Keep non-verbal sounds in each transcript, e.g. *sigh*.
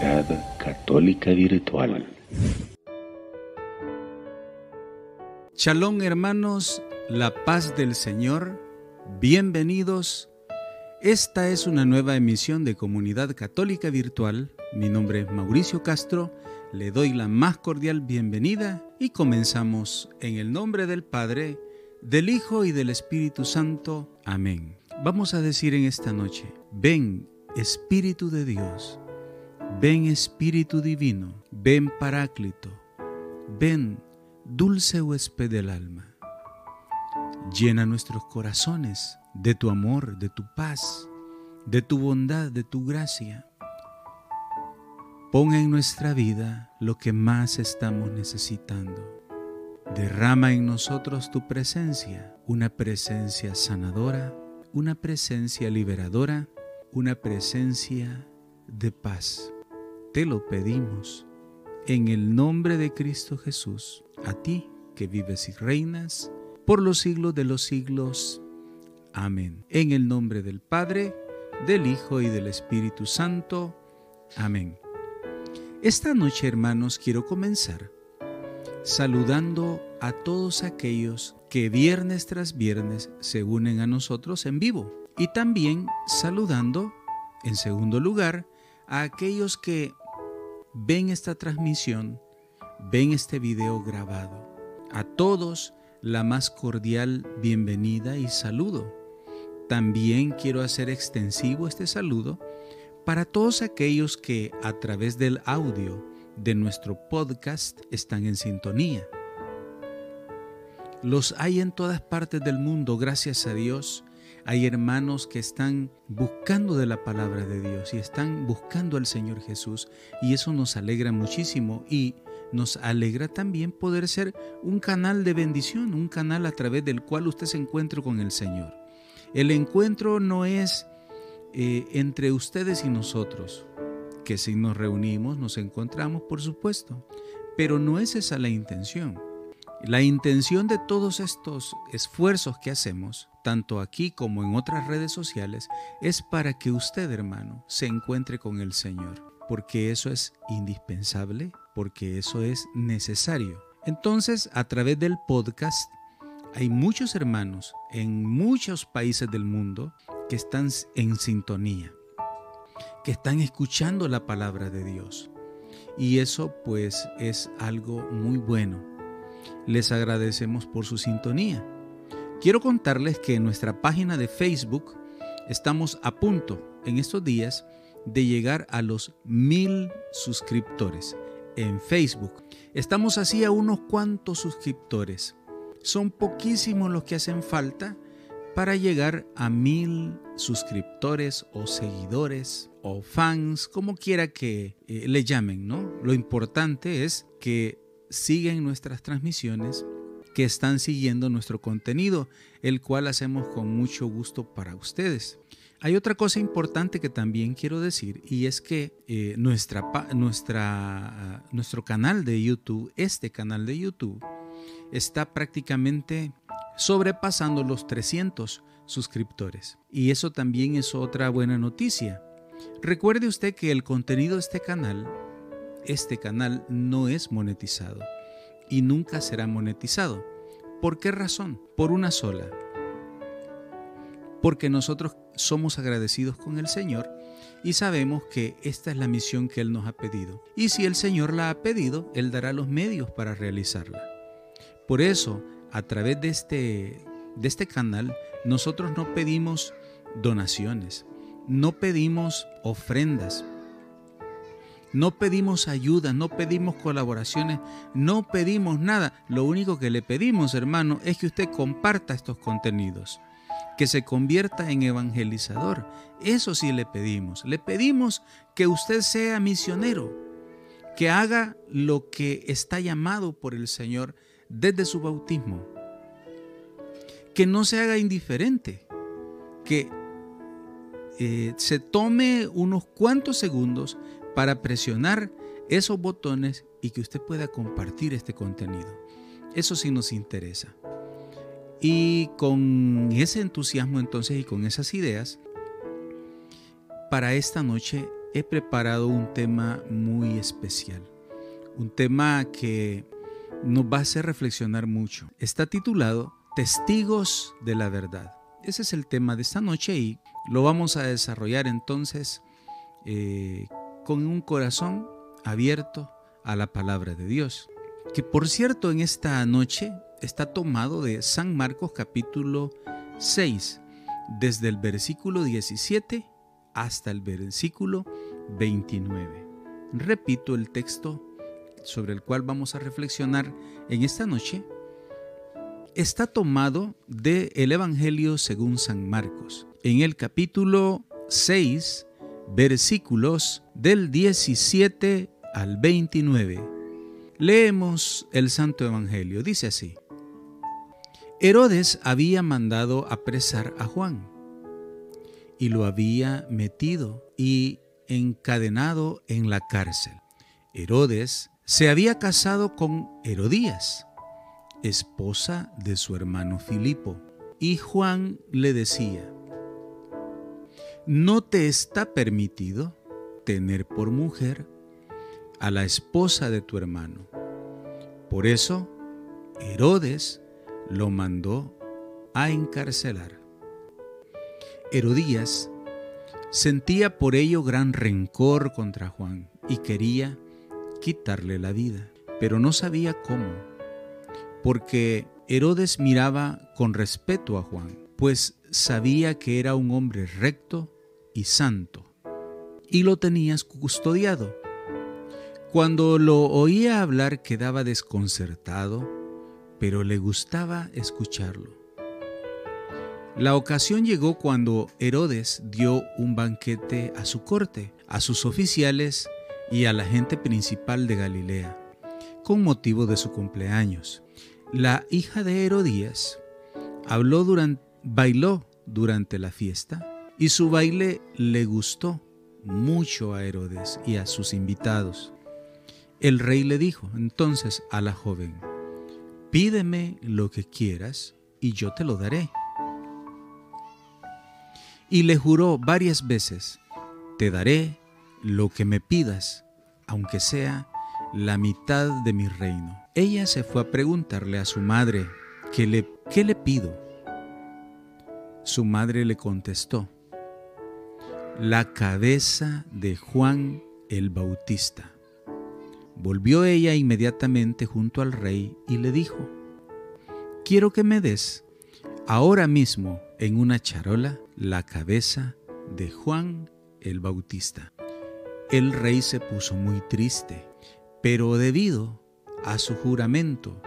Comunidad Católica Virtual. Shalom hermanos, la paz del Señor, bienvenidos. Esta es una nueva emisión de Comunidad Católica Virtual. Mi nombre es Mauricio Castro, le doy la más cordial bienvenida y comenzamos en el nombre del Padre, del Hijo y del Espíritu Santo. Amén. Vamos a decir en esta noche, ven Espíritu de Dios Ven Espíritu Divino, ven Paráclito, ven dulce huésped del alma. Llena nuestros corazones de tu amor, de tu paz, de tu bondad, de tu gracia. Pon en nuestra vida lo que más estamos necesitando. Derrama en nosotros tu presencia, una presencia sanadora, una presencia liberadora, una presencia de paz. Te lo pedimos en el nombre de Cristo Jesús, a ti que vives y reinas por los siglos de los siglos. Amén. En el nombre del Padre, del Hijo y del Espíritu Santo. Amén. Esta noche, hermanos, quiero comenzar saludando a todos aquellos que viernes tras viernes se unen a nosotros en vivo y también saludando, en segundo lugar, a aquellos que ven esta transmisión, ven este video grabado. A todos la más cordial bienvenida y saludo. También quiero hacer extensivo este saludo para todos aquellos que a través del audio de nuestro podcast están en sintonía. Los hay en todas partes del mundo, gracias a Dios, hay hermanos que están buscando de la palabra de Dios y están buscando al Señor Jesús y eso nos alegra muchísimo y nos alegra también poder ser un canal de bendición, un canal a través del cual usted se encuentre con el Señor. El encuentro no es eh, entre ustedes y nosotros, que si nos reunimos nos encontramos, por supuesto, pero no es esa la intención. La intención de todos estos esfuerzos que hacemos tanto aquí como en otras redes sociales, es para que usted, hermano, se encuentre con el Señor, porque eso es indispensable, porque eso es necesario. Entonces, a través del podcast, hay muchos hermanos en muchos países del mundo que están en sintonía, que están escuchando la palabra de Dios. Y eso pues es algo muy bueno. Les agradecemos por su sintonía. Quiero contarles que en nuestra página de Facebook estamos a punto en estos días de llegar a los mil suscriptores en Facebook. Estamos así a unos cuantos suscriptores. Son poquísimos los que hacen falta para llegar a mil suscriptores o seguidores o fans, como quiera que eh, le llamen, ¿no? Lo importante es que siguen nuestras transmisiones que están siguiendo nuestro contenido, el cual hacemos con mucho gusto para ustedes. Hay otra cosa importante que también quiero decir y es que eh, nuestra, nuestro canal de YouTube, este canal de YouTube, está prácticamente sobrepasando los 300 suscriptores. Y eso también es otra buena noticia. Recuerde usted que el contenido de este canal, este canal no es monetizado y nunca será monetizado. ¿Por qué razón? Por una sola. Porque nosotros somos agradecidos con el Señor y sabemos que esta es la misión que Él nos ha pedido. Y si el Señor la ha pedido, Él dará los medios para realizarla. Por eso, a través de este, de este canal, nosotros no pedimos donaciones, no pedimos ofrendas, no pedimos ayuda, no pedimos colaboraciones, no pedimos nada. Lo único que le pedimos, hermano, es que usted comparta estos contenidos, que se convierta en evangelizador. Eso sí le pedimos. Le pedimos que usted sea misionero, que haga lo que está llamado por el Señor desde su bautismo. Que no se haga indiferente, que eh, se tome unos cuantos segundos para presionar esos botones y que usted pueda compartir este contenido. Eso sí nos interesa. Y con ese entusiasmo entonces y con esas ideas, para esta noche he preparado un tema muy especial, un tema que nos va a hacer reflexionar mucho. Está titulado Testigos de la Verdad. Ese es el tema de esta noche y lo vamos a desarrollar entonces eh, con un corazón abierto a la palabra de Dios. Que por cierto en esta noche está tomado de San Marcos capítulo 6, desde el versículo 17 hasta el versículo 29. Repito el texto sobre el cual vamos a reflexionar en esta noche. Está tomado del el Evangelio según San Marcos, en el capítulo 6, versículos del 17 al 29. Leemos el Santo Evangelio. Dice así. Herodes había mandado apresar a Juan y lo había metido y encadenado en la cárcel. Herodes se había casado con Herodías, esposa de su hermano Filipo, y Juan le decía, no te está permitido tener por mujer a la esposa de tu hermano. Por eso, Herodes lo mandó a encarcelar. Herodías sentía por ello gran rencor contra Juan y quería quitarle la vida, pero no sabía cómo, porque Herodes miraba con respeto a Juan, pues sabía que era un hombre recto y santo, y lo tenías custodiado. Cuando lo oía hablar quedaba desconcertado, pero le gustaba escucharlo. La ocasión llegó cuando Herodes dio un banquete a su corte, a sus oficiales y a la gente principal de Galilea, con motivo de su cumpleaños. La hija de Herodías habló durante, bailó durante la fiesta y su baile le gustó mucho a Herodes y a sus invitados. El rey le dijo entonces a la joven, pídeme lo que quieras y yo te lo daré. Y le juró varias veces, te daré lo que me pidas, aunque sea la mitad de mi reino. Ella se fue a preguntarle a su madre, ¿qué le, qué le pido? Su madre le contestó, la cabeza de Juan el Bautista. Volvió ella inmediatamente junto al rey y le dijo, quiero que me des ahora mismo en una charola la cabeza de Juan el Bautista. El rey se puso muy triste, pero debido a su juramento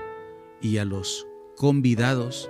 y a los convidados,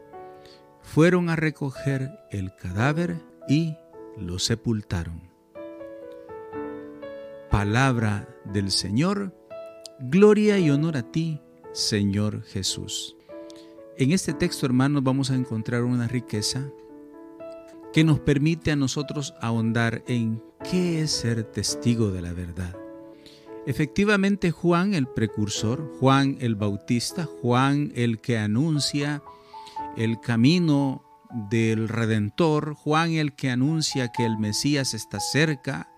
fueron a recoger el cadáver y lo sepultaron. Palabra del Señor, gloria y honor a ti, Señor Jesús. En este texto, hermanos, vamos a encontrar una riqueza que nos permite a nosotros ahondar en qué es ser testigo de la verdad. Efectivamente, Juan el precursor, Juan el Bautista, Juan el que anuncia el camino del Redentor, Juan el que anuncia que el Mesías está cerca,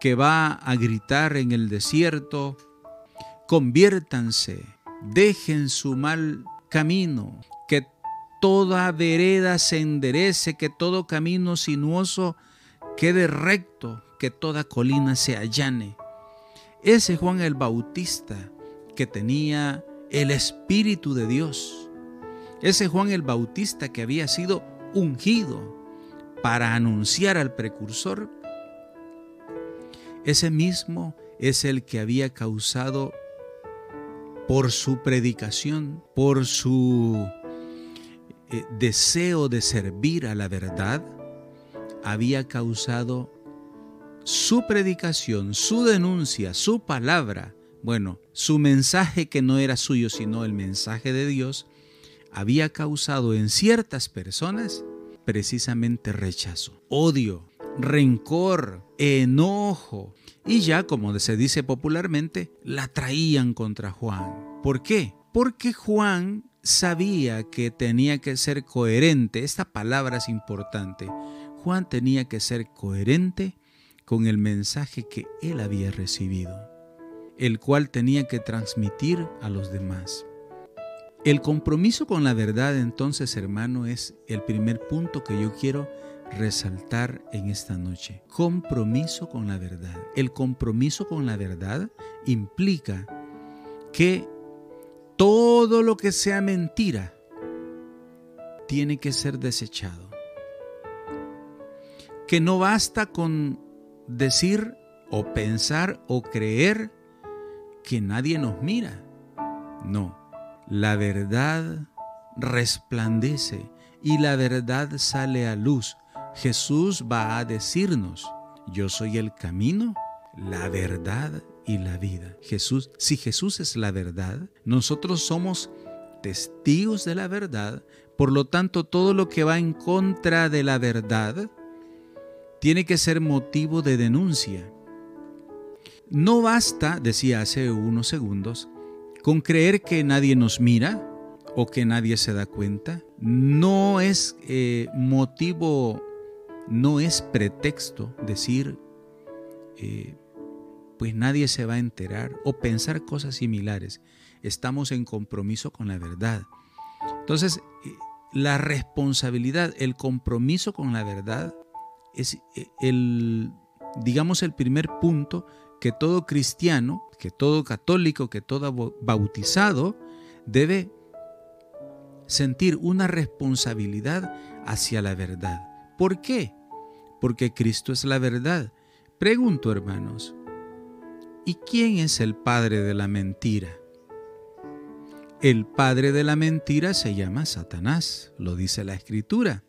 que va a gritar en el desierto, conviértanse, dejen su mal camino, que toda vereda se enderece, que todo camino sinuoso quede recto, que toda colina se allane. Ese Juan el Bautista que tenía el Espíritu de Dios, ese Juan el Bautista que había sido ungido para anunciar al precursor, ese mismo es el que había causado por su predicación, por su eh, deseo de servir a la verdad, había causado su predicación, su denuncia, su palabra, bueno, su mensaje que no era suyo, sino el mensaje de Dios, había causado en ciertas personas precisamente rechazo, odio, rencor, enojo. Y ya, como se dice popularmente, la traían contra Juan. ¿Por qué? Porque Juan sabía que tenía que ser coherente. Esta palabra es importante. Juan tenía que ser coherente con el mensaje que él había recibido, el cual tenía que transmitir a los demás. El compromiso con la verdad entonces, hermano, es el primer punto que yo quiero resaltar en esta noche. Compromiso con la verdad. El compromiso con la verdad implica que todo lo que sea mentira tiene que ser desechado. Que no basta con decir o pensar o creer que nadie nos mira. No, la verdad resplandece y la verdad sale a luz. Jesús va a decirnos, yo soy el camino, la verdad y la vida. Jesús, si Jesús es la verdad, nosotros somos testigos de la verdad, por lo tanto todo lo que va en contra de la verdad tiene que ser motivo de denuncia. No basta, decía hace unos segundos, con creer que nadie nos mira o que nadie se da cuenta, no es eh, motivo, no es pretexto decir, eh, pues nadie se va a enterar o pensar cosas similares. Estamos en compromiso con la verdad. Entonces, eh, la responsabilidad, el compromiso con la verdad es el, digamos, el primer punto que todo cristiano, que todo católico, que todo bautizado debe sentir una responsabilidad hacia la verdad. ¿Por qué? Porque Cristo es la verdad. Pregunto, hermanos, ¿y quién es el padre de la mentira? El padre de la mentira se llama Satanás, lo dice la escritura.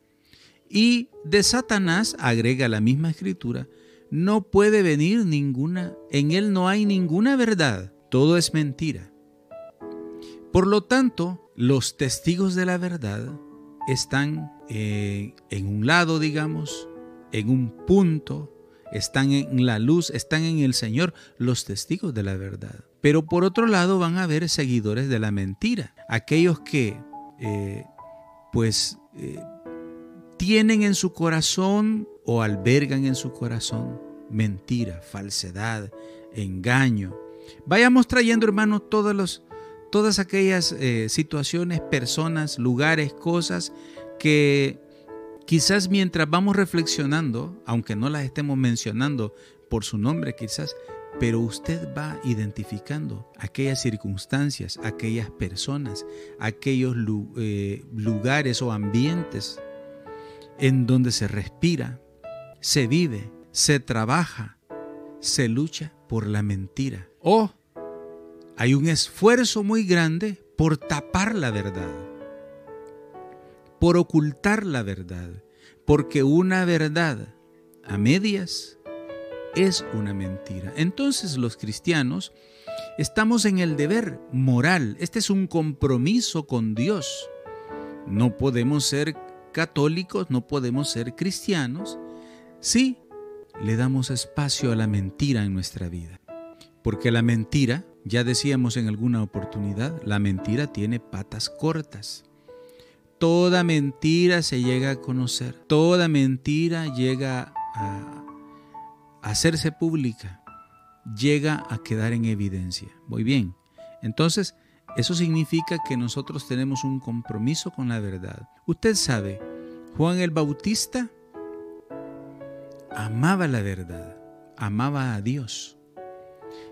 Y de Satanás, agrega la misma escritura, no puede venir ninguna, en él no hay ninguna verdad, todo es mentira. Por lo tanto, los testigos de la verdad están eh, en un lado, digamos, en un punto, están en la luz, están en el Señor, los testigos de la verdad. Pero por otro lado van a haber seguidores de la mentira, aquellos que eh, pues eh, tienen en su corazón o albergan en su corazón mentira, falsedad, engaño. Vayamos trayendo, hermanos, todos todas aquellas eh, situaciones, personas, lugares, cosas que quizás mientras vamos reflexionando, aunque no las estemos mencionando por su nombre quizás, pero usted va identificando aquellas circunstancias, aquellas personas, aquellos eh, lugares o ambientes en donde se respira, se vive, se trabaja, se lucha por la mentira. O hay un esfuerzo muy grande por tapar la verdad, por ocultar la verdad, porque una verdad a medias es una mentira. Entonces los cristianos estamos en el deber moral, este es un compromiso con Dios. No podemos ser católicos, no podemos ser cristianos si le damos espacio a la mentira en nuestra vida. Porque la mentira, ya decíamos en alguna oportunidad, la mentira tiene patas cortas. Toda mentira se llega a conocer, toda mentira llega a hacerse pública, llega a quedar en evidencia. Muy bien, entonces eso significa que nosotros tenemos un compromiso con la verdad. Usted sabe, Juan el Bautista amaba la verdad, amaba a Dios.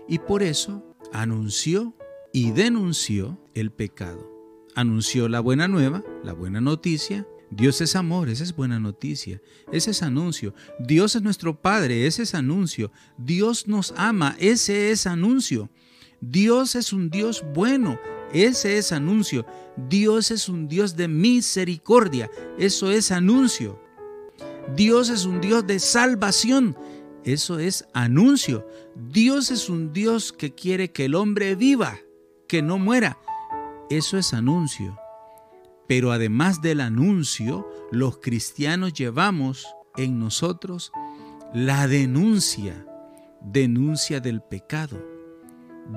Y por eso anunció y denunció el pecado. Anunció la buena nueva, la buena noticia. Dios es amor, esa es buena noticia, ese es anuncio. Dios es nuestro Padre, ese es anuncio. Dios nos ama, ese es anuncio. Dios es un Dios bueno, ese es anuncio. Dios es un Dios de misericordia. Eso es anuncio. Dios es un Dios de salvación. Eso es anuncio. Dios es un Dios que quiere que el hombre viva, que no muera. Eso es anuncio. Pero además del anuncio, los cristianos llevamos en nosotros la denuncia, denuncia del pecado,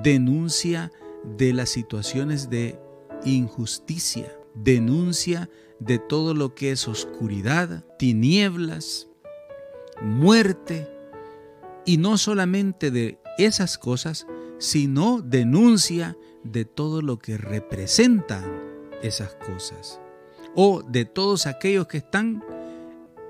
denuncia de las situaciones de injusticia, denuncia de todo lo que es oscuridad, tinieblas, muerte, y no solamente de esas cosas, sino denuncia de todo lo que representan esas cosas, o de todos aquellos que están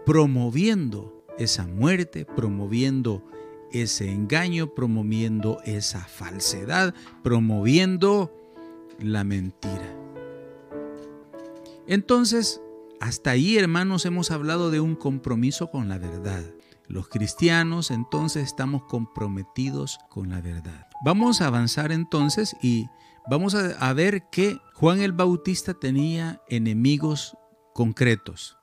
promoviendo esa muerte, promoviendo ese engaño, promoviendo esa falsedad, promoviendo la mentira. Entonces, hasta ahí, hermanos, hemos hablado de un compromiso con la verdad. Los cristianos entonces estamos comprometidos con la verdad. Vamos a avanzar entonces y vamos a, ver que Juan el Bautista tenía enemigos concretos.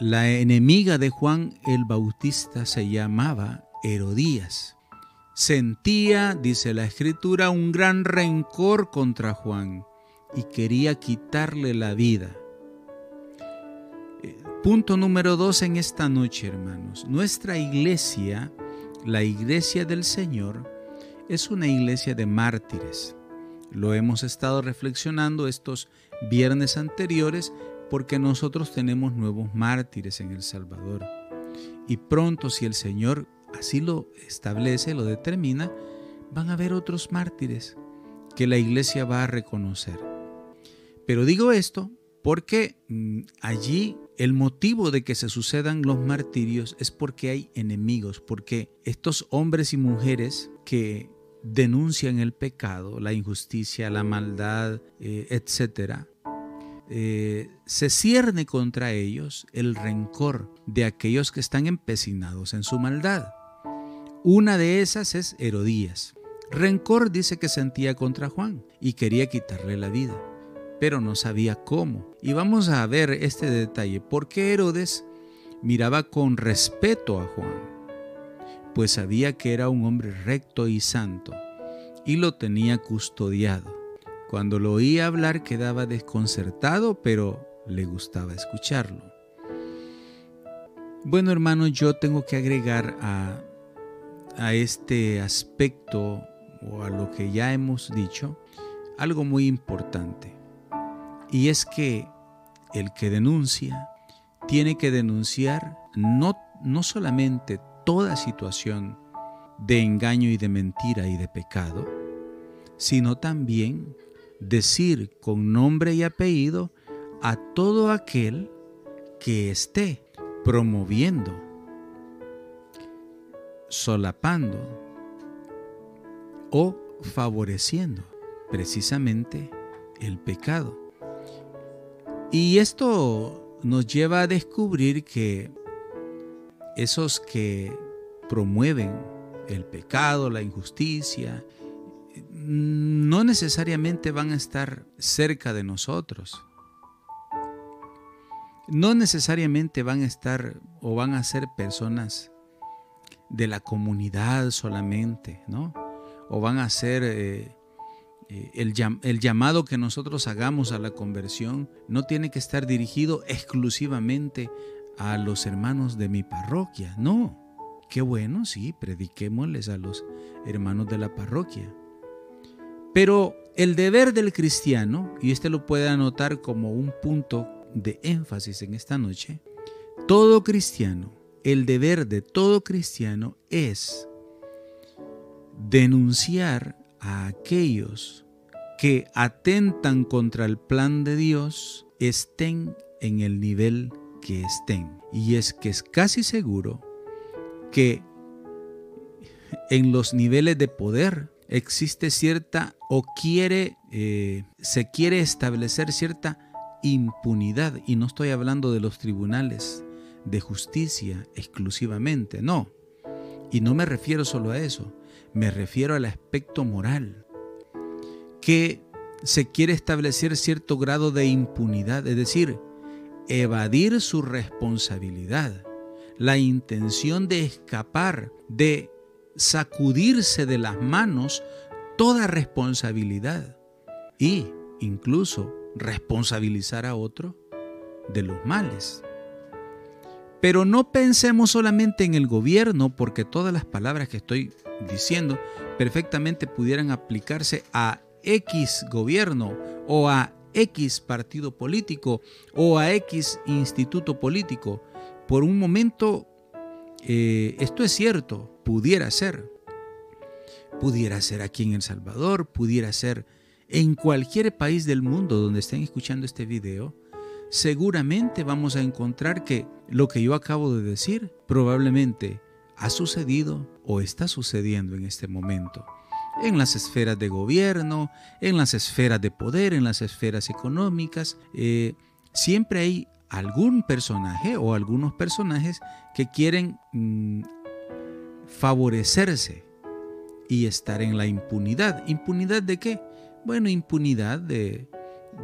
La enemiga de Juan el Bautista se llamaba Herodías. Sentía, dice la escritura, un gran rencor contra Juan y quería quitarle la vida. Eh, punto número dos en esta noche, hermanos. Nuestra iglesia, la iglesia del Señor, es una iglesia de mártires. Lo hemos estado reflexionando estos viernes anteriores porque nosotros tenemos nuevos mártires en El Salvador. Y pronto, si el Señor así lo establece, lo determina, van a haber otros mártires que la iglesia va a reconocer. Pero digo esto porque mm, allí el motivo de que se sucedan los martirios es porque hay enemigos, porque estos hombres y mujeres que denuncian el pecado, la injusticia, la maldad, eh, etc., eh, se cierne contra ellos el rencor de aquellos que están empecinados en su maldad. Una de esas es Herodías. Rencor dice que sentía contra Juan y quería quitarle la vida pero no sabía cómo. Y vamos a ver este detalle. ¿Por qué Herodes miraba con respeto a Juan? Pues sabía que era un hombre recto y santo y lo tenía custodiado. Cuando lo oía hablar quedaba desconcertado, pero le gustaba escucharlo. Bueno, hermano, yo tengo que agregar a, a este aspecto o a lo que ya hemos dicho algo muy importante. Y es que el que denuncia tiene que denunciar no, no solamente toda situación de engaño y de mentira y de pecado, sino también decir con nombre y apellido a todo aquel que esté promoviendo, solapando o favoreciendo precisamente el pecado. Y esto nos lleva a descubrir que esos que promueven el pecado, la injusticia, no necesariamente van a estar cerca de nosotros. No necesariamente van a estar o van a ser personas de la comunidad solamente, ¿no? O van a ser eh, eh, el, llamado que nosotros hagamos a la conversión no tiene que estar dirigido exclusivamente a los hermanos de mi parroquia, no. Qué bueno, sí, prediquémosles a los hermanos de la parroquia. Pero el deber del cristiano, y este lo puede anotar como un punto de énfasis en esta noche, todo cristiano, el deber de todo cristiano es denunciar a aquellos que atentan contra el plan de Dios estén en el nivel que estén. Y es que es casi seguro que en los niveles de poder existe cierta o quiere, eh, se quiere establecer cierta impunidad. Y no estoy hablando de los tribunales de justicia exclusivamente, no. Y no me refiero solo a eso me refiero al aspecto moral, que se quiere establecer cierto grado de impunidad, es decir, evadir su responsabilidad. la intención de escapar, de sacudirse de las manos toda responsabilidad y incluso responsabilizar a otro de los males. Pero no pensemos solamente en el gobierno, porque todas las palabras que estoy diciendo perfectamente pudieran aplicarse a X gobierno o a X partido político o a X instituto político. Por un momento, eh, esto es cierto, pudiera ser. Pudiera ser aquí en El Salvador, pudiera ser en cualquier país del mundo donde estén escuchando este video. Seguramente vamos a encontrar que lo que yo acabo de decir probablemente ha sucedido o está sucediendo en este momento en las esferas de gobierno, en las esferas de poder, en las esferas económicas. Eh, siempre hay algún personaje o algunos personajes que quieren mm, favorecerse y estar en la impunidad. ¿Impunidad de qué? Bueno, impunidad de,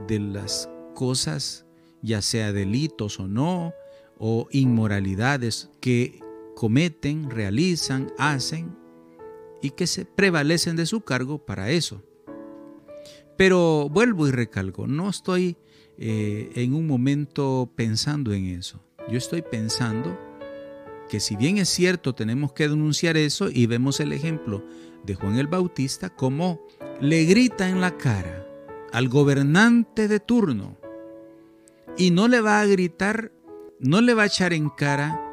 de las cosas, ya sea delitos o no, o inmoralidades que cometen, realizan, hacen y que se prevalecen de su cargo para eso. Pero vuelvo y recalco, no estoy eh, en un momento pensando en eso. Yo estoy pensando que si bien es cierto tenemos que denunciar eso y vemos el ejemplo de Juan el Bautista como le grita en la cara al gobernante de turno y no le va a gritar, no le va a echar en cara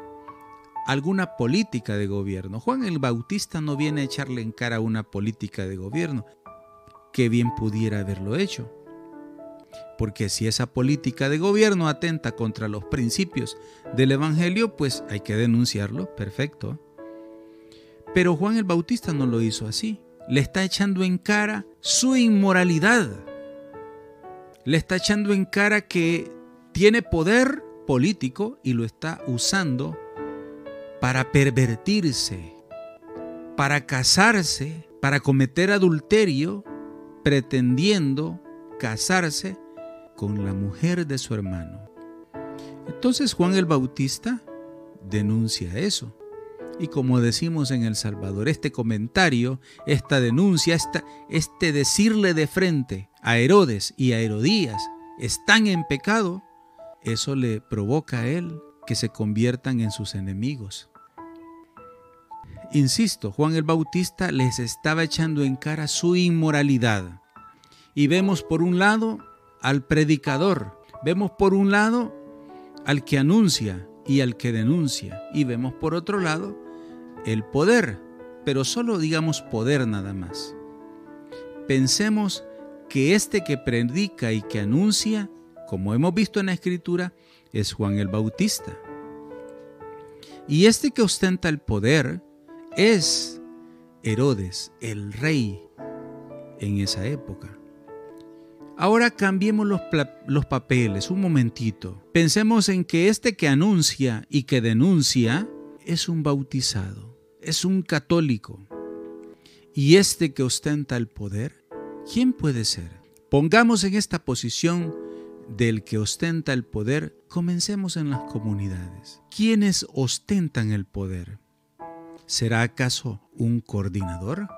alguna política de gobierno. Juan el Bautista no viene a echarle en cara una política de gobierno, que bien pudiera haberlo hecho. Porque si esa política de gobierno atenta contra los principios del Evangelio, pues hay que denunciarlo, perfecto. Pero Juan el Bautista no lo hizo así. Le está echando en cara su inmoralidad. Le está echando en cara que tiene poder político y lo está usando para pervertirse, para casarse, para cometer adulterio, pretendiendo casarse con la mujer de su hermano. Entonces Juan el Bautista denuncia eso. Y como decimos en El Salvador, este comentario, esta denuncia, esta, este decirle de frente a Herodes y a Herodías, están en pecado, eso le provoca a él que se conviertan en sus enemigos. Insisto, Juan el Bautista les estaba echando en cara su inmoralidad. Y vemos por un lado al predicador, vemos por un lado al que anuncia y al que denuncia, y vemos por otro lado el poder, pero solo digamos poder nada más. Pensemos que este que predica y que anuncia como hemos visto en la escritura, es Juan el Bautista. Y este que ostenta el poder es Herodes, el rey en esa época. Ahora cambiemos los, los, papeles un momentito. Pensemos en que este que anuncia y que denuncia es un bautizado, es un católico. Y este que ostenta el poder, ¿quién puede ser? Pongamos en esta posición del que ostenta el poder, comencemos en las comunidades. ¿Quiénes ostentan el poder? ¿Será acaso un coordinador?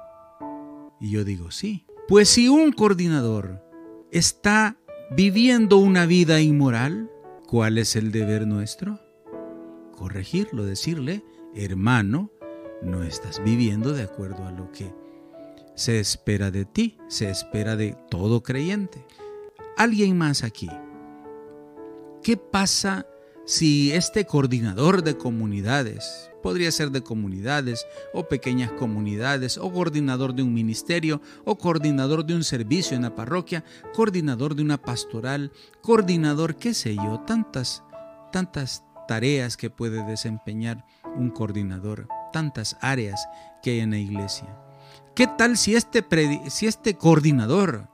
Y yo digo sí. Pues si un coordinador está viviendo una vida inmoral, ¿cuál es el deber nuestro? Corregirlo, decirle, hermano, no estás viviendo de acuerdo a lo que se espera de ti, se espera de todo creyente alguien más aquí. ¿Qué pasa si este coordinador de comunidades, podría ser de comunidades o pequeñas comunidades, o coordinador de un ministerio, o coordinador de un servicio en la parroquia, coordinador de una pastoral, coordinador, qué sé yo, tantas, tantas tareas que puede desempeñar un coordinador, tantas áreas que hay en la iglesia. ¿Qué tal si este, si este coordinador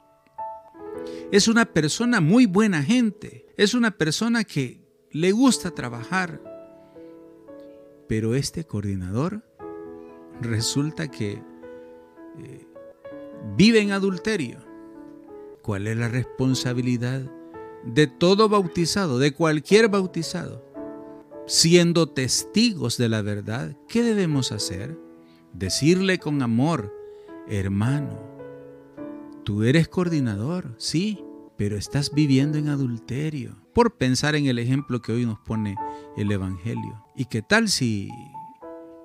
es una persona muy buena gente, es una persona que le gusta trabajar. Pero este coordinador resulta que eh, vive en adulterio. ¿Cuál es la responsabilidad de todo bautizado, de cualquier bautizado? siendo testigos de la verdad, ¿qué debemos hacer? Decirle con amor, hermano, tú eres coordinador, sí, pero estás viviendo en adulterio, por pensar en el ejemplo que hoy nos pone el Evangelio. ¿Y qué tal si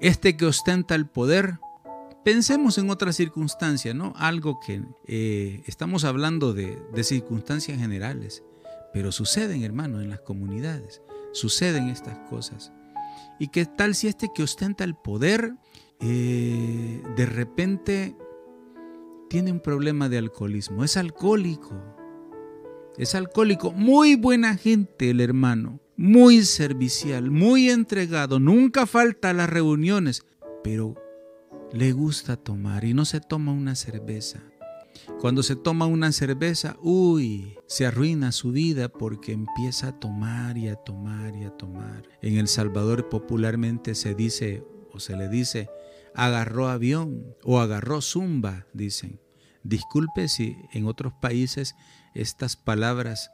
este que ostenta el poder, pensemos en otra circunstancia, ¿no? Algo que eh, estamos hablando de, de circunstancias generales, pero suceden, hermano, en las comunidades, suceden estas cosas. ¿Y qué tal si este que ostenta el poder eh, de repente tiene un problema de alcoholismo? Es alcohólico. Es alcohólico. Muy buena gente el hermano. Muy servicial, muy entregado. Nunca falta a las reuniones. Pero le gusta tomar y no se toma una cerveza. Cuando se toma una cerveza, uy, se arruina su vida porque empieza a tomar y a tomar y a tomar. En El Salvador popularmente se dice o se le dice, agarró avión o agarró zumba, dicen. Disculpe si en otros países estas palabras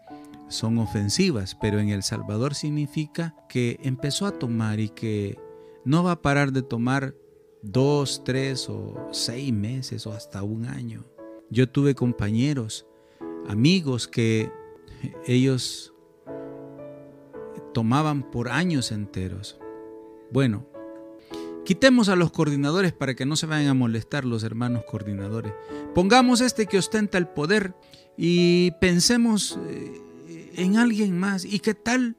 son ofensivas, pero en El Salvador significa que empezó a tomar y que no va a parar de tomar dos, tres o seis meses o hasta un año. Yo tuve compañeros, amigos que ellos tomaban por años enteros. Bueno, quitemos a los coordinadores para que no se vayan a molestar los hermanos coordinadores. Pongamos este que ostenta el poder y pensemos eh, en alguien más. ¿Y qué tal?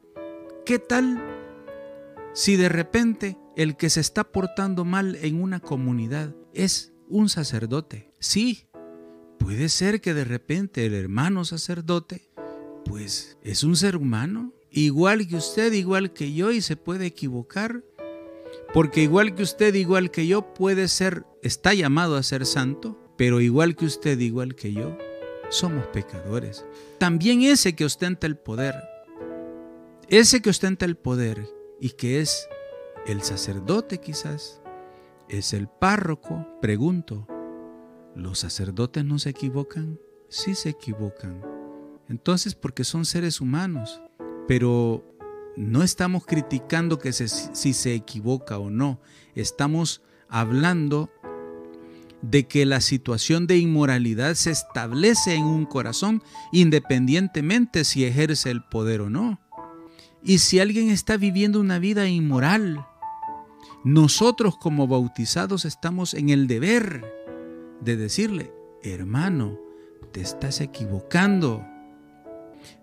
¿Qué tal si de repente el que se está portando mal en una comunidad es un sacerdote? Sí, Puede ser que de repente el hermano sacerdote, pues es un ser humano, igual que usted, igual que yo, y se puede equivocar, porque igual que usted, igual que yo, puede ser, está llamado a ser santo, pero igual que usted, igual que yo, somos pecadores. También ese que ostenta el poder, ese que ostenta el poder y que es el sacerdote quizás, es el párroco, pregunto, ¿Los sacerdotes no se equivocan? Sí se equivocan. Entonces, porque son seres humanos. Pero no estamos criticando que si se equivoca o no. Estamos hablando de que la situación de inmoralidad se establece en un corazón independientemente si ejerce el poder o no. Y si alguien está viviendo una vida inmoral, nosotros como bautizados estamos en el deber de decirle, hermano, te estás equivocando.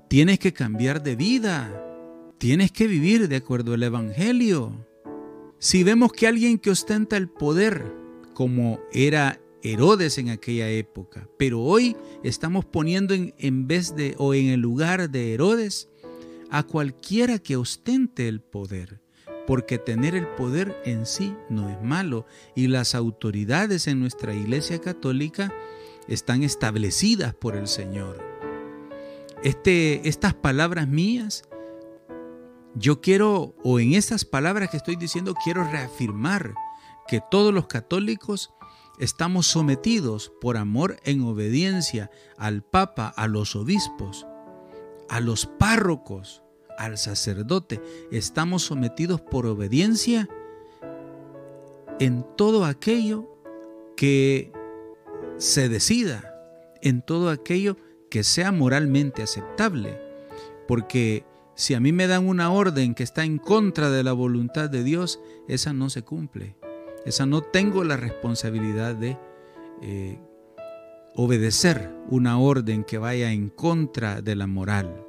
Tienes que cambiar de vida. Tienes que vivir de acuerdo al Evangelio. Si vemos que alguien que ostenta el poder, como era Herodes en aquella época, pero hoy estamos poniendo en, en vez de o en el lugar de Herodes a cualquiera que ostente el poder porque tener el poder en sí no es malo y las autoridades en nuestra Iglesia Católica están establecidas por el Señor. Este, estas palabras mías, yo quiero, o en estas palabras que estoy diciendo, quiero reafirmar que todos los católicos estamos sometidos por amor en obediencia al Papa, a los obispos, a los párrocos, al sacerdote. Estamos sometidos por obediencia en todo aquello que se decida, en todo aquello que sea moralmente aceptable. Porque si a mí me dan una orden que está en contra de la voluntad de Dios, esa no se cumple. Esa no tengo la responsabilidad de eh, obedecer una orden que vaya en contra de la moral.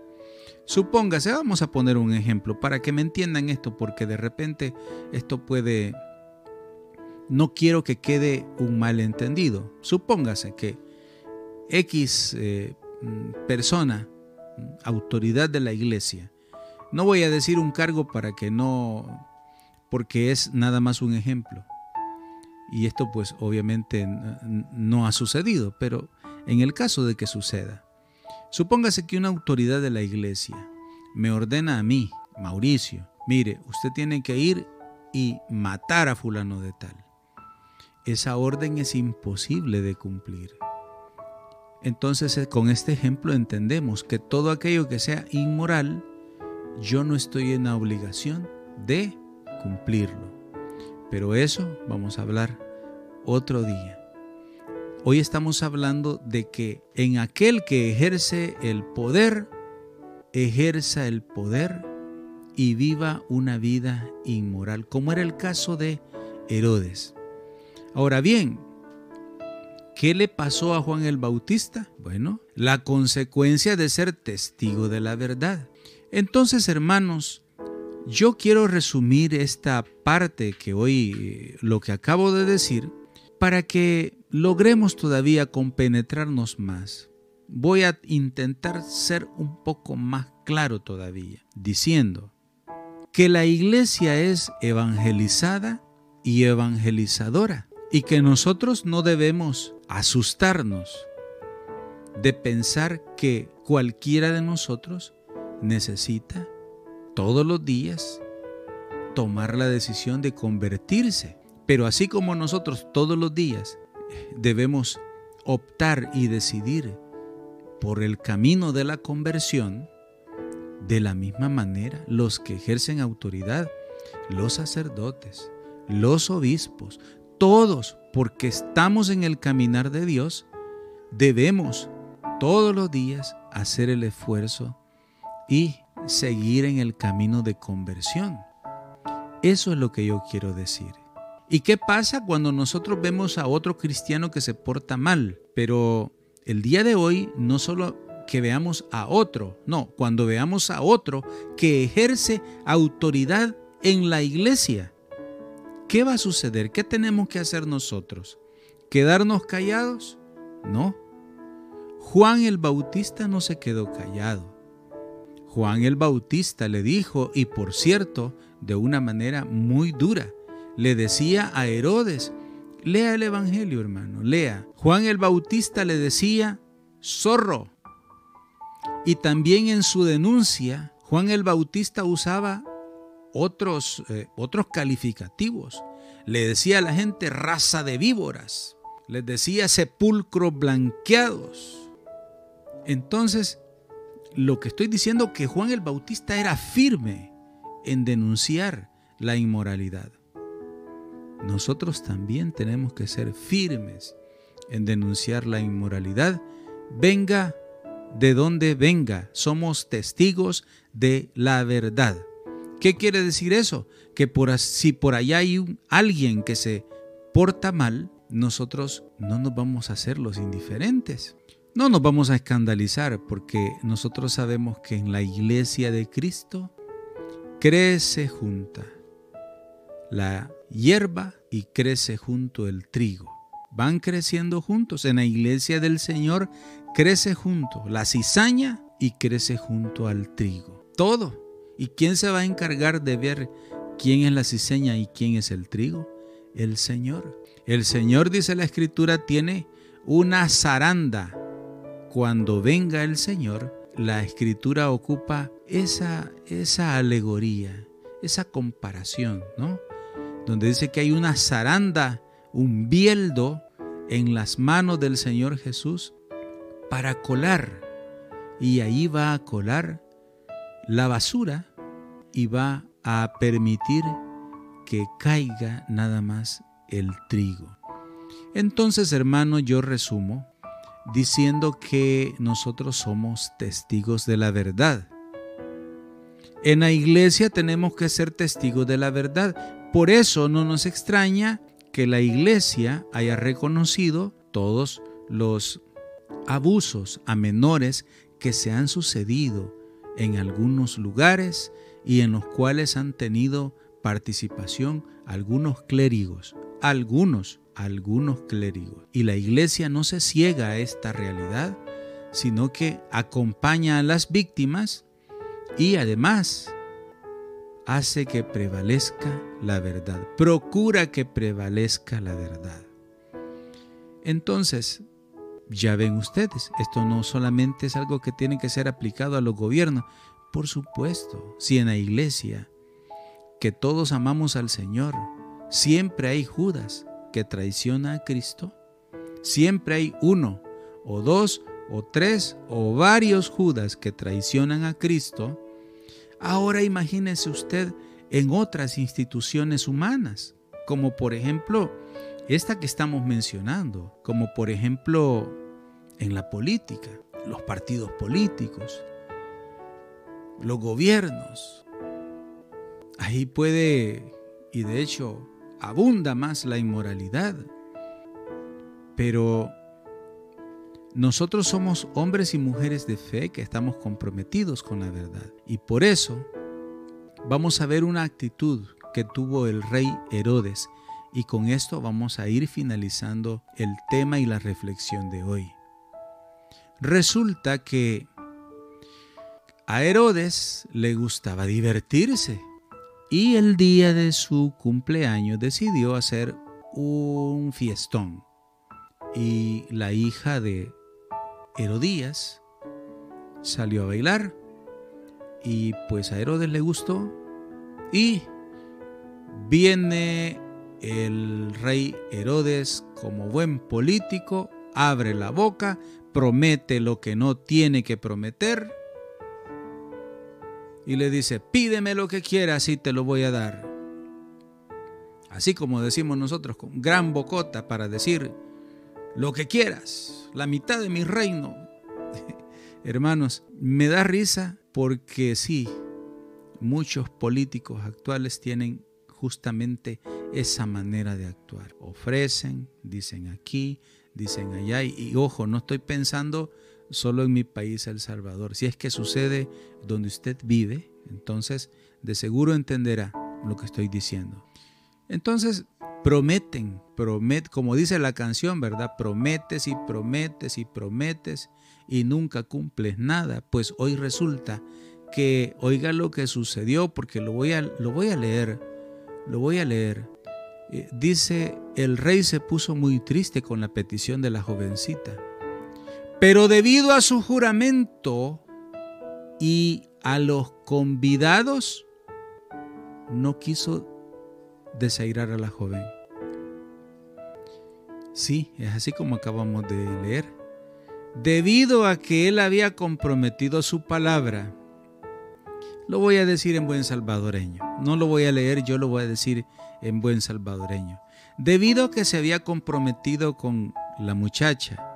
Supóngase, vamos a poner un ejemplo para que me entiendan esto, porque de repente esto puede... No quiero que quede un malentendido. Supóngase que X eh, persona, autoridad de la iglesia, no voy a decir un cargo para que no, porque es nada más un ejemplo. Y esto pues obviamente no ha sucedido, pero en el caso de que suceda, Supóngase que una autoridad de la iglesia me ordena a mí, Mauricio, mire, usted tiene que ir y matar a fulano de tal. Esa orden es imposible de cumplir. Entonces eh, con este ejemplo entendemos que todo aquello que sea inmoral, yo no estoy en la obligación de cumplirlo. Pero eso vamos a hablar otro día. Hoy estamos hablando de que en aquel que ejerce el poder, ejerza el poder y viva una vida inmoral, como era el caso de Herodes. Ahora bien, ¿qué le pasó a Juan el Bautista? Bueno, la consecuencia de ser testigo de la verdad. Entonces, hermanos, yo quiero resumir esta parte que hoy, eh, lo que acabo de decir, para que logremos todavía compenetrarnos más. Voy a intentar ser un poco más claro todavía, diciendo que la iglesia es evangelizada y evangelizadora y que nosotros no debemos asustarnos de pensar que cualquiera de nosotros necesita todos los días tomar la decisión de convertirse. Pero así como nosotros todos los días debemos optar y decidir por el camino de la conversión, de la misma manera los que ejercen autoridad, los sacerdotes, los obispos, todos, porque estamos en el caminar de Dios, debemos todos los días hacer el esfuerzo y seguir en el camino de conversión. Eso es lo que yo quiero decir. ¿Y qué pasa cuando nosotros vemos a otro cristiano que se porta mal? Pero el día de hoy no solo que veamos a otro, no, cuando veamos a otro que ejerce autoridad en la iglesia, ¿qué va a suceder? ¿Qué tenemos que hacer nosotros? ¿Quedarnos callados? No. Juan el Bautista no se quedó callado. Juan el Bautista le dijo, y por cierto, de una manera muy dura, le decía a Herodes, lea el Evangelio hermano, lea. Juan el Bautista le decía, zorro. Y también en su denuncia, Juan el Bautista usaba otros, eh, otros calificativos. Le decía a la gente raza de víboras, les decía sepulcros blanqueados. Entonces, lo que estoy diciendo que Juan el Bautista era firme en denunciar la inmoralidad. Nosotros también tenemos que ser firmes en denunciar la inmoralidad, venga de donde venga, somos testigos de la verdad. ¿Qué quiere decir eso? Que por, si por allá hay alguien que se porta mal, nosotros no nos vamos a hacer los indiferentes. No nos vamos a escandalizar porque nosotros sabemos que en la iglesia de Cristo crece junta la hierba y crece junto el trigo. Van creciendo juntos. En la iglesia del Señor crece junto la cizaña y crece junto al trigo. Todo. ¿Y quién se va a encargar de ver quién es la cizaña y quién es el trigo? El Señor. El Señor, dice la Escritura, tiene una zaranda. Cuando venga el Señor, la Escritura ocupa esa, esa alegoría, esa comparación, ¿no? Donde dice que hay una zaranda, un bieldo en las manos del Señor Jesús para colar. Y ahí va a colar la basura y va a permitir que caiga nada más el trigo. Entonces, hermano, yo resumo diciendo que nosotros somos testigos de la verdad. En la iglesia tenemos que ser testigos de la verdad. Por eso no nos extraña que la iglesia haya reconocido todos los abusos a menores que se han sucedido en algunos lugares y en los cuales han tenido participación algunos clérigos, algunos, algunos clérigos. Y la iglesia no se ciega a esta realidad, sino que acompaña a las víctimas y además hace que prevalezca la verdad, procura que prevalezca la verdad. Entonces, ya ven ustedes, esto no solamente es algo que tiene que ser aplicado a los gobiernos, por supuesto, si en la iglesia, que todos amamos al Señor, siempre hay Judas que traiciona a Cristo, siempre hay uno o dos o tres o varios Judas que traicionan a Cristo, Ahora imagínese usted en otras instituciones humanas, como por ejemplo esta que estamos mencionando, como por ejemplo en la política, los partidos políticos, los gobiernos. Ahí puede, y de hecho abunda más la inmoralidad. Pero nosotros somos hombres y mujeres de fe que estamos comprometidos con la verdad. Y por eso vamos a ver una actitud que tuvo el rey Herodes. Y con esto vamos a ir finalizando el tema y la reflexión de hoy. Resulta que a Herodes le gustaba divertirse y el día de su cumpleaños decidió hacer un fiestón. Y la hija de Herodías salió a bailar y pues a Herodes le gustó y viene el rey Herodes como buen político, abre la boca, promete lo que no tiene que prometer y le dice, pídeme lo que quieras y te lo voy a dar. Así como decimos nosotros con gran bocota para decir, lo que quieras, la mitad de mi reino. *laughs* Hermanos, me da risa porque sí, muchos políticos actuales tienen justamente esa manera de actuar. Ofrecen, dicen aquí, dicen allá. Y, ojo, no estoy pensando solo en mi país, El Salvador. Si es que sucede donde usted vive, entonces de seguro entenderá lo que estoy diciendo. Entonces, prometen, promet, como dice la canción, ¿verdad? Prometes y prometes y prometes y nunca cumples nada. Pues hoy resulta que oiga lo que sucedió porque lo voy a, lo voy a leer, lo voy a leer. Eh, dice, el rey se puso muy triste con la petición de la jovencita, pero debido a su juramento y a los convidados, no quiso desairar a la joven. Sí, es así como acabamos de leer. Debido a que él había comprometido su palabra, lo voy a decir en buen salvadoreño. No lo voy a leer, yo lo voy a decir en buen salvadoreño. Debido a que se había comprometido con la muchacha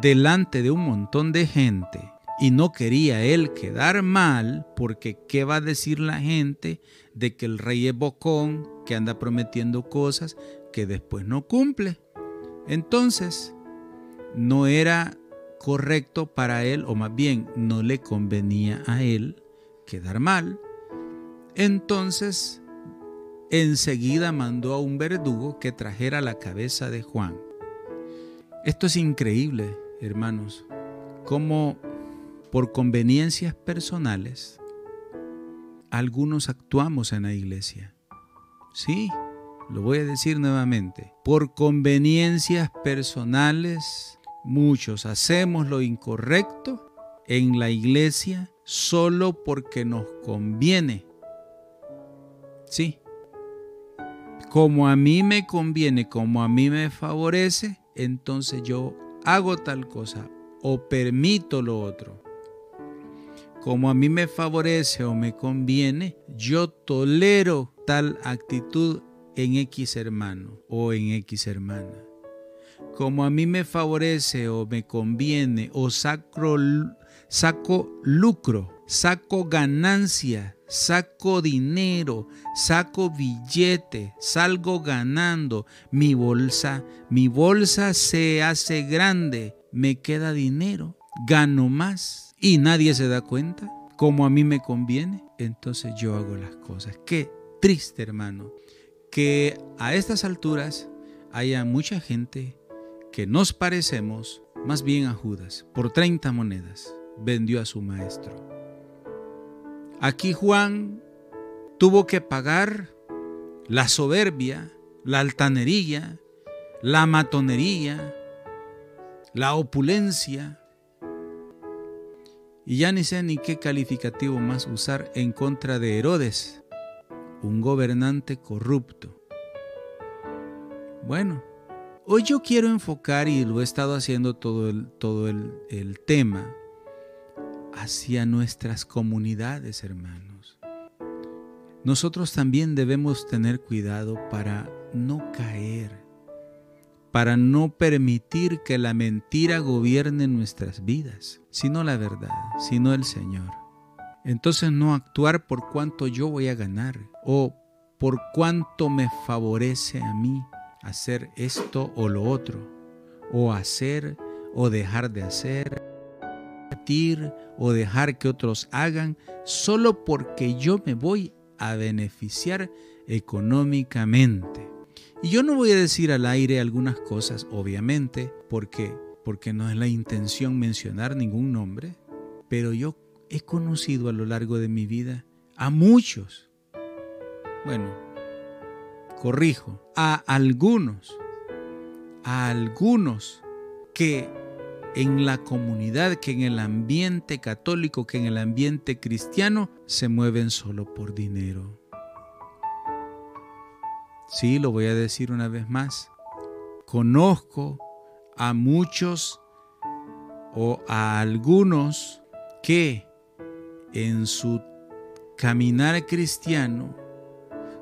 delante de un montón de gente y no quería él quedar mal porque qué va a decir la gente de que el rey es bocón, que anda prometiendo cosas que después no cumple. Entonces, no era correcto para él, o más bien no le convenía a él quedar mal. Entonces, enseguida mandó a un verdugo que trajera la cabeza de Juan. Esto es increíble, hermanos, como por conveniencias personales algunos actuamos en la iglesia. Sí, lo voy a decir nuevamente. Por conveniencias personales, muchos hacemos lo incorrecto en la iglesia solo porque nos conviene. Sí. Como a mí me conviene, como a mí me favorece, entonces yo hago tal cosa o permito lo otro como a mí me favorece o me conviene, yo tolero tal actitud en X hermano o en X hermana. Como a mí me favorece o me conviene o saco, saco lucro, saco ganancia, saco dinero, saco billete, salgo ganando, mi bolsa, mi bolsa se hace grande, me queda dinero, gano más y nadie se da cuenta, como a mí me conviene, entonces yo hago las cosas. Qué triste, hermano, que a estas alturas haya mucha gente que nos parecemos más bien a Judas. Por 30 monedas vendió a su maestro. Aquí Juan tuvo que pagar la soberbia, la altanería, la matonería, la opulencia, y ya ni sé ni qué calificativo más usar en contra de Herodes, un gobernante corrupto. Bueno, hoy yo quiero enfocar, y lo he estado haciendo todo el, todo el, el tema, hacia nuestras comunidades, hermanos. nosotros también debemos tener cuidado para no caer, para no permitir que la mentira gobierne nuestras vidas, sino la verdad, sino el Señor. Entonces no actuar por cuánto yo voy a ganar o por cuánto me favorece a mí hacer esto o lo otro, o hacer o dejar de hacer, o dejar que otros hagan, solo porque yo me voy a beneficiar económicamente. Y yo no voy a decir al aire algunas cosas, obviamente, porque porque no es la intención mencionar ningún nombre, pero yo he conocido a lo largo de mi vida a muchos. Bueno, corrijo, a algunos, a algunos que en la comunidad, que en el ambiente católico, que en el ambiente cristiano, se mueven solo por dinero. Sí, lo voy a decir una vez más. Conozco a muchos o a algunos que en su caminar cristiano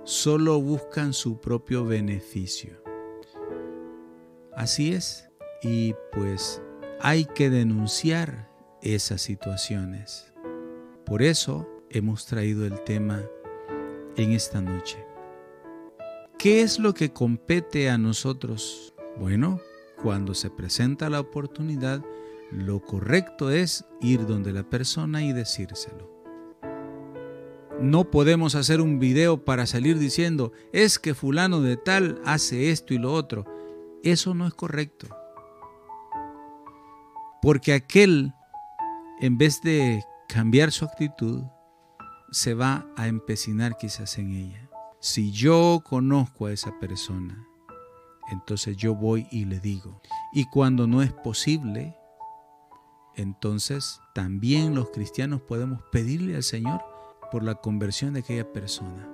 solo buscan su propio beneficio. Así es, y pues hay que denunciar esas situaciones. Por eso hemos traído el tema en esta noche. ¿Qué es lo que compete a nosotros? Bueno, cuando se presenta la oportunidad, lo correcto es ir donde la persona y decírselo. No podemos hacer un video para salir diciendo, es que fulano de tal hace esto y lo otro. Eso no es correcto. Porque aquel, en vez de cambiar su actitud, se va a empecinar quizás en ella. Si yo conozco a esa persona, entonces yo voy y le digo. Y cuando no es posible, entonces también los cristianos podemos pedirle al Señor por la conversión de aquella persona.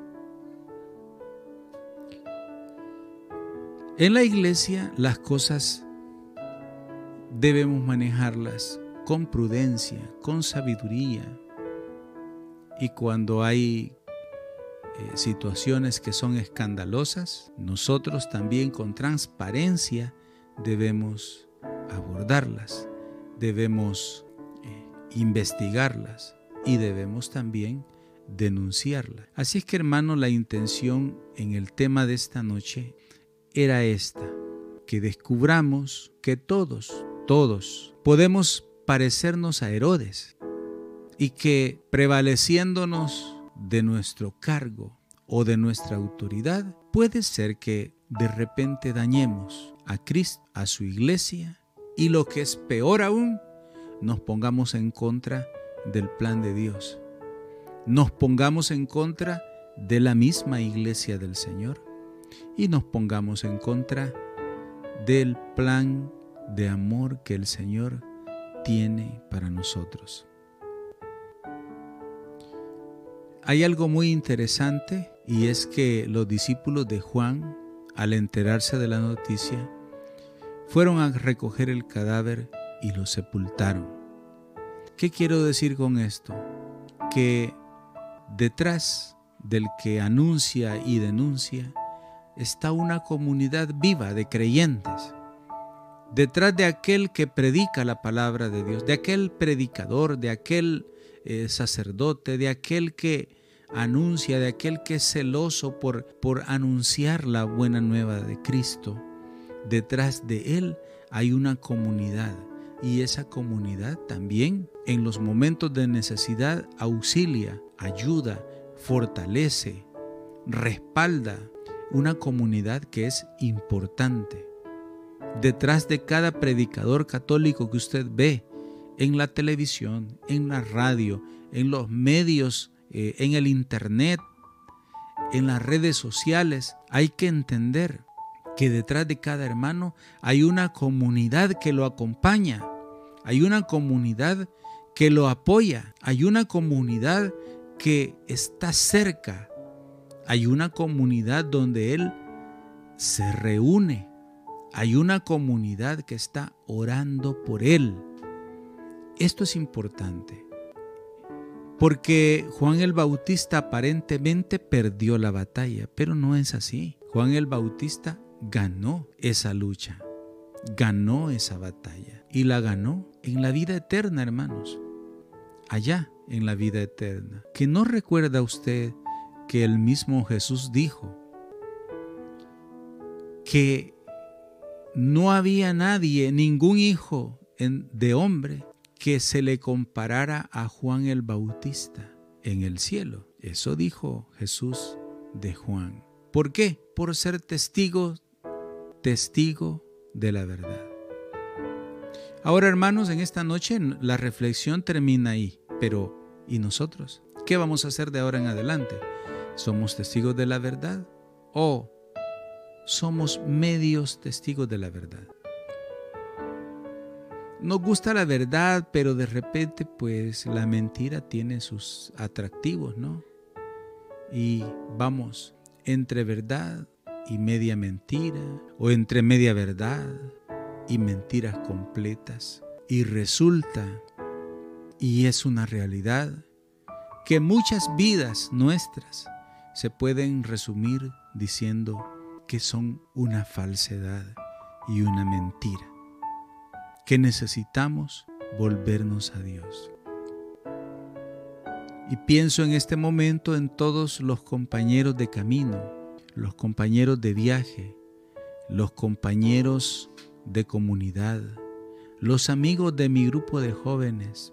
En la iglesia las cosas debemos manejarlas con prudencia, con sabiduría. Y cuando hay eh, situaciones que son escandalosas, nosotros también con transparencia debemos abordarlas, debemos eh, investigarlas y debemos también denunciarlas. Así es que hermano, la intención en el tema de esta noche era esta, que descubramos que todos, todos podemos parecernos a Herodes y que prevaleciéndonos de nuestro cargo o de nuestra autoridad, puede ser que de repente dañemos a Cristo, a su iglesia y lo que es peor aún, nos pongamos en contra del plan de Dios. Nos pongamos en contra de la misma iglesia del Señor y nos pongamos en contra del plan de amor que el Señor tiene para nosotros. Hay algo muy interesante y es que los discípulos de Juan, al enterarse de la noticia, fueron a recoger el cadáver y lo sepultaron. ¿Qué quiero decir con esto? Que detrás del que anuncia y denuncia está una comunidad viva de creyentes detrás de aquel que predica la palabra de Dios, de aquel predicador, de aquel eh, sacerdote, de aquel que anuncia, de aquel que es celoso por, por anunciar la buena nueva de Cristo, detrás de él hay una comunidad y esa comunidad también en los momentos de necesidad auxilia, ayuda, fortalece, respalda una comunidad que es importante detrás de cada predicador católico que usted ve en la televisión, en la radio, en los medios, eh, en el internet, en las redes sociales, hay que entender que detrás de cada hermano hay una comunidad que lo acompaña, hay una comunidad que lo apoya, hay una comunidad que está cerca, hay una comunidad donde él se reúne hay una comunidad que está orando por él. Esto es importante. Porque Juan el Bautista aparentemente perdió la batalla, pero no es así. Juan el Bautista ganó esa lucha, ganó esa batalla y la ganó en la vida eterna, hermanos. Allá en la vida eterna. Que no recuerda usted que el mismo Jesús dijo que no había nadie, ningún hijo de hombre que se le comparara a Juan el Bautista en el cielo. Eso dijo Jesús de Juan. ¿Por qué? Por ser testigo, testigo de la verdad. Ahora hermanos, en esta noche la reflexión termina ahí, pero ¿y nosotros? ¿Qué vamos a hacer de ahora en adelante? ¿Somos testigos de la verdad o somos medios testigos de la verdad? Nos gusta la verdad, pero de repente pues la mentira tiene sus atractivos, ¿no? Y vamos, entre verdad y media mentira, o entre media verdad y mentiras completas. Y resulta, y es una realidad, que muchas vidas nuestras se pueden resumir diciendo que son una falsedad y una mentira, que necesitamos volvernos a Dios. Y pienso en este momento en todos los compañeros de camino, los compañeros de viaje, los compañeros de comunidad, los amigos de mi grupo de jóvenes,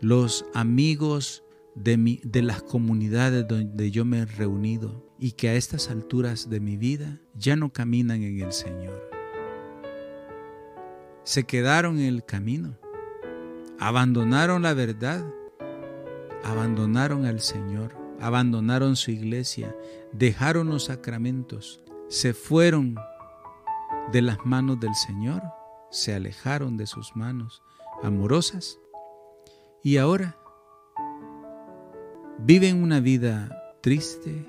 los amigos de, las comunidades donde yo me he reunido y que a estas alturas de mi vida ya no caminan en el Señor. Se quedaron en el camino, abandonaron la verdad, abandonaron al Señor, abandonaron su iglesia, dejaron los sacramentos, se fueron de las manos del Señor, se alejaron de sus manos amorosas y ahora Viven una vida triste,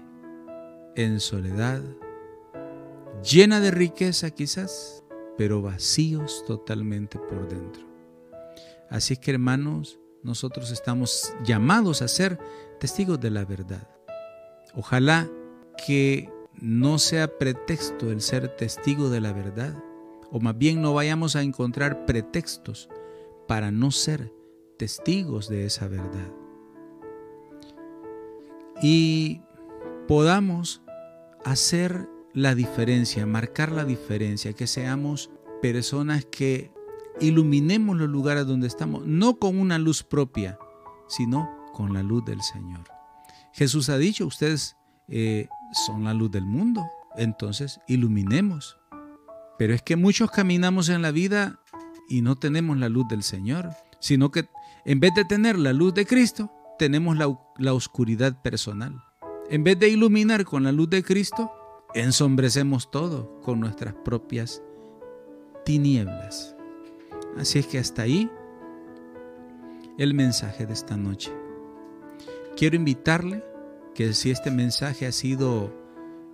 en soledad, llena de riqueza quizás, pero vacíos totalmente por dentro. Así que hermanos, nosotros estamos llamados a ser testigos de la verdad. Ojalá que no sea pretexto el ser testigo de la verdad, o más bien no vayamos a encontrar pretextos para no ser testigos de esa verdad y podamos hacer la diferencia, marcar la diferencia, que seamos personas que iluminemos los lugares donde estamos, no con una luz propia, sino con la luz del Señor. Jesús ha dicho, ustedes eh, son la luz del mundo, entonces iluminemos. Pero es que muchos caminamos en la vida y no tenemos la luz del Señor, sino que en vez de tener la luz de Cristo, tenemos la, oscuridad personal. En vez de iluminar con la luz de Cristo, ensombrecemos todo con nuestras propias tinieblas. Así es que hasta ahí el mensaje de esta noche. Quiero invitarle que si este mensaje ha sido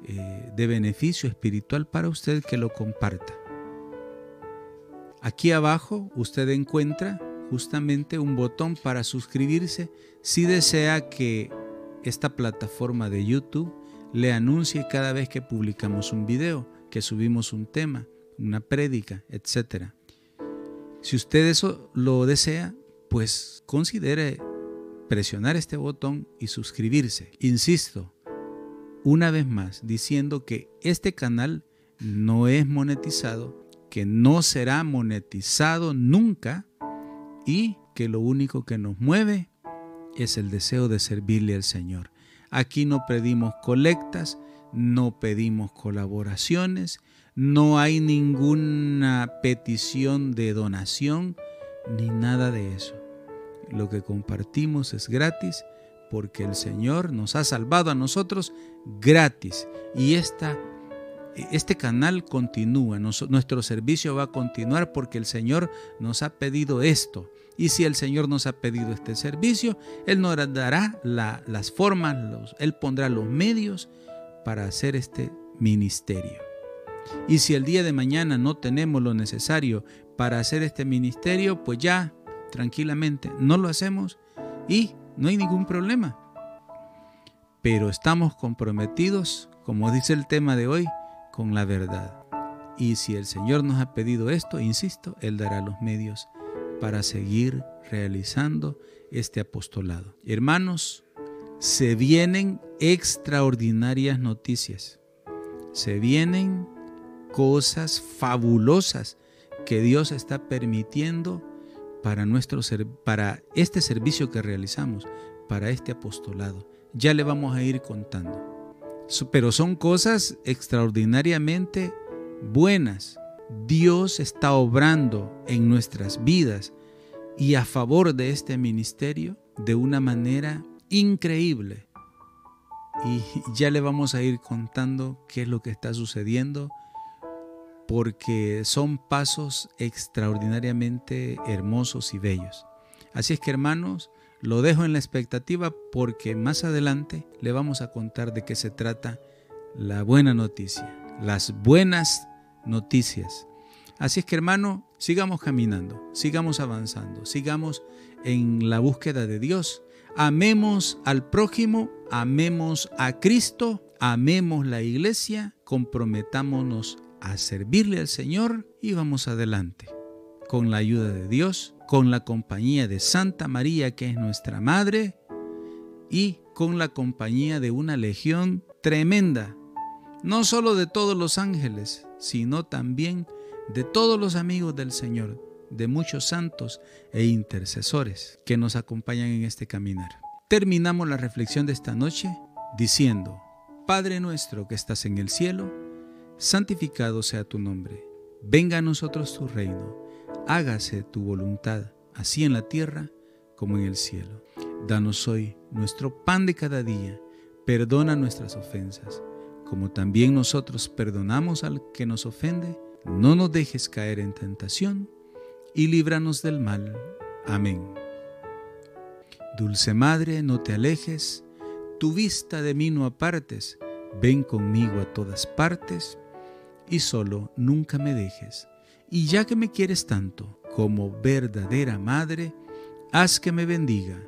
eh, de beneficio espiritual para usted, que lo comparta. Aquí abajo usted encuentra justamente un botón para suscribirse si desea que esta plataforma de YouTube le anuncie cada vez que publicamos un video, que subimos un tema, una prédica, etc. Si usted eso lo desea, pues considere presionar este botón y suscribirse. Insisto, una vez más, diciendo que este canal no es monetizado, que no será monetizado nunca y que lo único que nos mueve es el deseo de servirle al Señor. Aquí no pedimos colectas, no pedimos colaboraciones, no hay ninguna petición de donación ni nada de eso. Lo que compartimos es gratis porque el Señor nos ha salvado a nosotros gratis y esta este canal continúa, nuestro servicio va a continuar porque el Señor nos ha pedido esto. Y si el Señor nos ha pedido este servicio, Él nos dará las formas, Él pondrá los medios para hacer este ministerio. Y si el día de mañana no tenemos lo necesario para hacer este ministerio, pues ya tranquilamente no lo hacemos y no hay ningún problema. Pero estamos comprometidos, como dice el tema de hoy, con la verdad. Y si el Señor nos ha pedido esto, insisto, Él dará los medios para seguir realizando este apostolado. Hermanos, se vienen extraordinarias noticias. Se vienen cosas fabulosas que Dios está permitiendo para, nuestro, para este servicio que realizamos, para este apostolado. Ya le vamos a ir contando. Pero son cosas extraordinariamente buenas. Dios está obrando en nuestras vidas y a favor de este ministerio de una manera increíble. Y ya le vamos a ir contando qué es lo que está sucediendo porque son pasos extraordinariamente hermosos y bellos. Así es que hermanos, lo dejo en la expectativa porque más adelante le vamos a contar de qué se trata la buena noticia, las buenas noticias. Así es que hermano, sigamos caminando, sigamos avanzando, sigamos en la búsqueda de Dios. Amemos al prójimo, amemos a Cristo, amemos la iglesia, comprometámonos a servirle al Señor y vamos adelante. Con la ayuda de Dios, con la compañía de Santa María, que es nuestra Madre, y con la compañía de una legión tremenda, no solo de todos los ángeles, sino también de todos los amigos del Señor, de muchos santos e intercesores que nos acompañan en este caminar. Terminamos la reflexión de esta noche diciendo, Padre nuestro que estás en el cielo, santificado sea tu nombre, venga a nosotros tu reino, hágase tu voluntad, así en la tierra como en el cielo. Danos hoy nuestro pan de cada día, perdona nuestras ofensas, como también nosotros perdonamos al que nos ofende, no nos dejes caer en tentación, y líbranos del mal. Amén. Dulce Madre, no te alejes, tu vista de mí no apartes, ven conmigo a todas partes y solo nunca me dejes. Y ya que me quieres tanto como verdadera madre, haz que me bendiga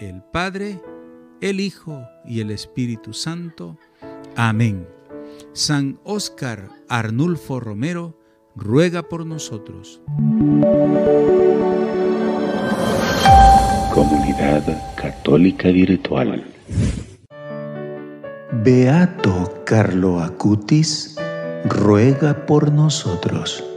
el Padre, el Hijo y el Espíritu Santo. Amén. San Óscar Arnulfo Romero, ruega por nosotros. Comunidad Católica Virtual. Beato Carlo Acutis ruega por nosotros.